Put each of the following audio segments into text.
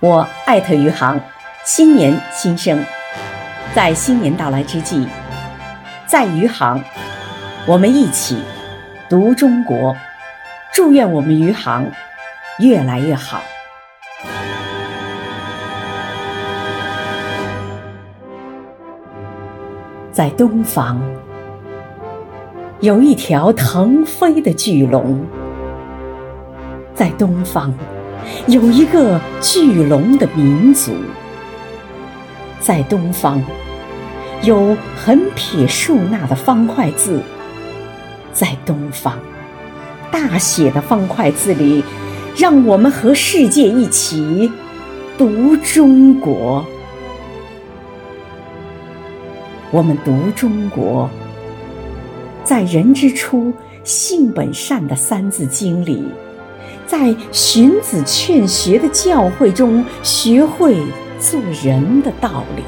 我艾特余杭，新年新生，在新年到来之际，在余杭，我们一起读中国，祝愿我们余杭越来越好。在东方，有一条腾飞的巨龙，在东方。有一个巨龙的民族，在东方；有横撇竖捺的方块字，在东方。大写的方块字里，让我们和世界一起读中国。我们读中国，在“人之初，性本善”的《三字经》里。在荀子劝学的教诲中，学会做人的道理。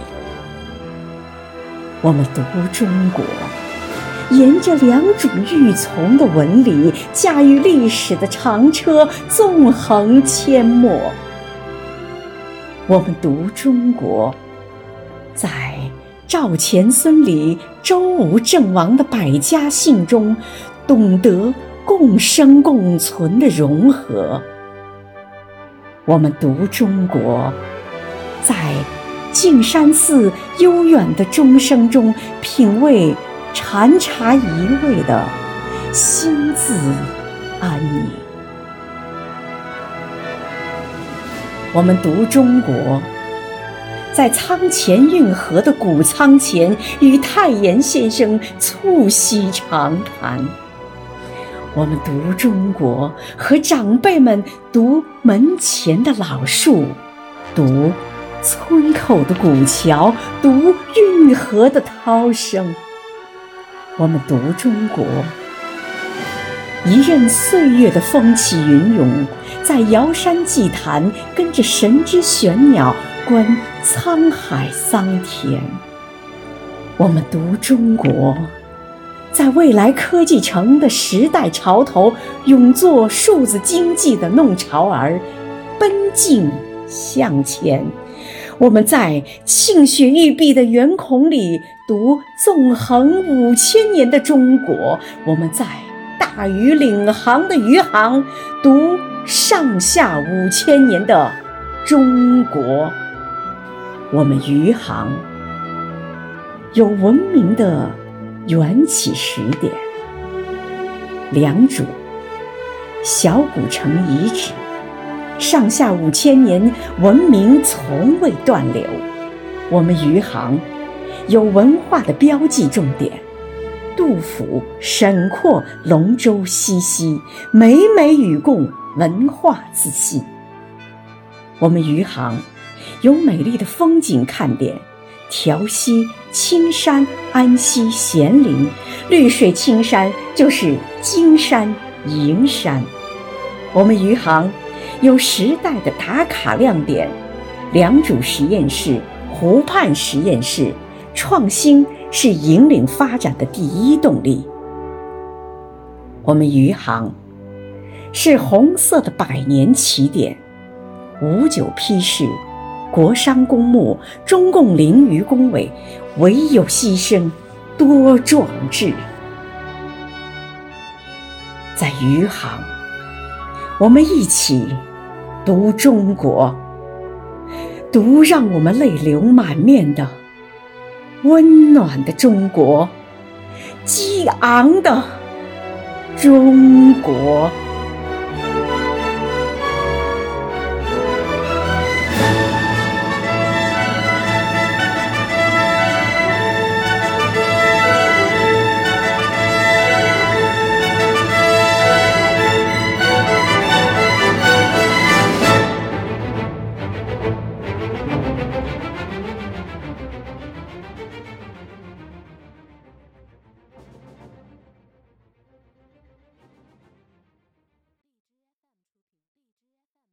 我们读中国，沿着良种欲从的纹理，驾驭历史的长车，纵横阡陌。我们读中国，在赵钱孙李周吴郑王的百家姓中，懂得。共生共存的融合。我们读中国，在径山寺悠远的钟声中，品味禅茶一味的心自安宁。我们读中国，在仓前运河的古仓前，与太炎先生促膝长谈。我们读中国，和长辈们读门前的老树，读村口的古桥，读运河的涛声。我们读中国，一任岁月的风起云涌，在瑶山祭坛，跟着神之玄鸟观沧海桑田。我们读中国。在未来科技城的时代潮头，勇做数字经济的弄潮儿，奔进向前。我们在沁雪玉璧的圆孔里读纵横五千年的中国；我们在大禹领航的余杭读上下五千年的中国。我们余杭有文明的。缘起时点，良渚小古城遗址，上下五千年文明从未断流。我们余杭有文化的标记重点，杜甫、沈括、龙舟嬉戏，美美与共，文化自信。我们余杭有美丽的风景看点。调溪、青山、安溪、咸林，绿水青山就是金山银山。我们余杭有时代的打卡亮点，良渚实验室、湖畔实验室，创新是引领发展的第一动力。我们余杭是红色的百年起点，五九批示。国殇公墓，中共凌榆恭伟，唯有牺牲，多壮志。在余杭，我们一起读中国，读让我们泪流满面的温暖的中国，激昂的中国。